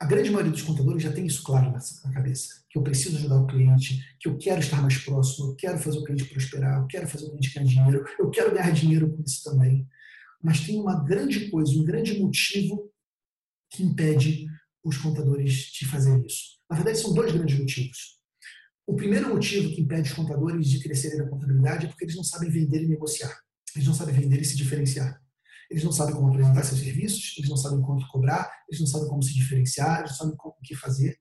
a grande maioria dos contadores já tem isso claro na cabeça, que eu preciso ajudar o cliente, que eu quero estar mais próximo, eu quero fazer o cliente prosperar, eu quero fazer o cliente ganhar dinheiro, eu quero ganhar dinheiro com isso também. Mas tem uma grande coisa, um grande motivo que impede os contadores de fazer isso. Na verdade, são dois grandes motivos. O primeiro motivo que impede os contadores de crescerem na contabilidade é porque eles não sabem vender e negociar. Eles não sabem vender e se diferenciar. Eles não sabem como apresentar seus serviços, eles não sabem quanto cobrar, eles não sabem como se diferenciar, eles não sabem o que fazer.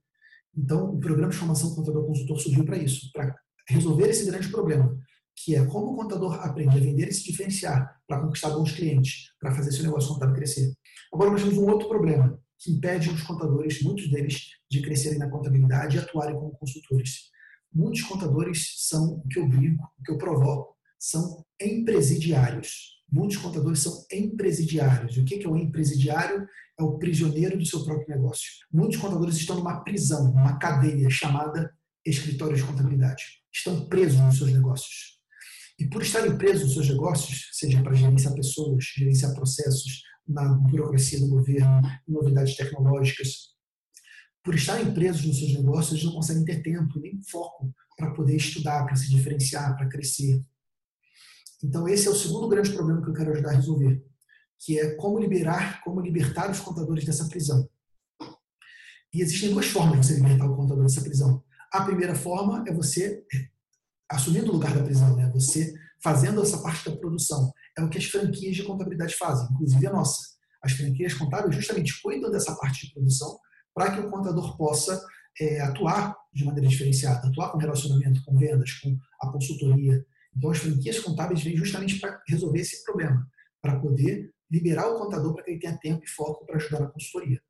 Então, o programa de formação Contador Consultor surgiu para isso, para resolver esse grande problema, que é como o contador aprende a vender e se diferenciar para conquistar bons clientes, para fazer seu negócio contábil crescer. Agora, nós temos um outro problema que impede os contadores, muitos deles, de crescerem na contabilidade e atuarem como consultores. Muitos contadores são o que eu brinco, o que eu provoco, são empresidiários. Muitos contadores são empresidiários. O que é o empresidiário? É o prisioneiro do seu próprio negócio. Muitos contadores estão numa prisão, numa cadeia chamada escritório de contabilidade. Estão presos nos seus negócios. E por estarem presos nos seus negócios, seja para gerenciar pessoas, gerenciar processos, na burocracia do governo, novidades tecnológicas, por estarem presos nos seus negócios, eles não conseguem ter tempo nem foco para poder estudar, para se diferenciar, para crescer. Então, esse é o segundo grande problema que eu quero ajudar a resolver, que é como liberar, como libertar os contadores dessa prisão. E existem duas formas de você libertar o contador dessa prisão. A primeira forma é você assumindo o lugar da prisão, né? Você fazendo essa parte da produção. É o que as franquias de contabilidade fazem, inclusive a nossa. As franquias contábeis justamente cuidam dessa parte de produção para que o contador possa é, atuar de maneira diferenciada, atuar com relacionamento, com vendas, com a consultoria, então, as franquias contábeis vêm justamente para resolver esse problema, para poder liberar o contador para que ele tenha tempo e foco para ajudar na consultoria.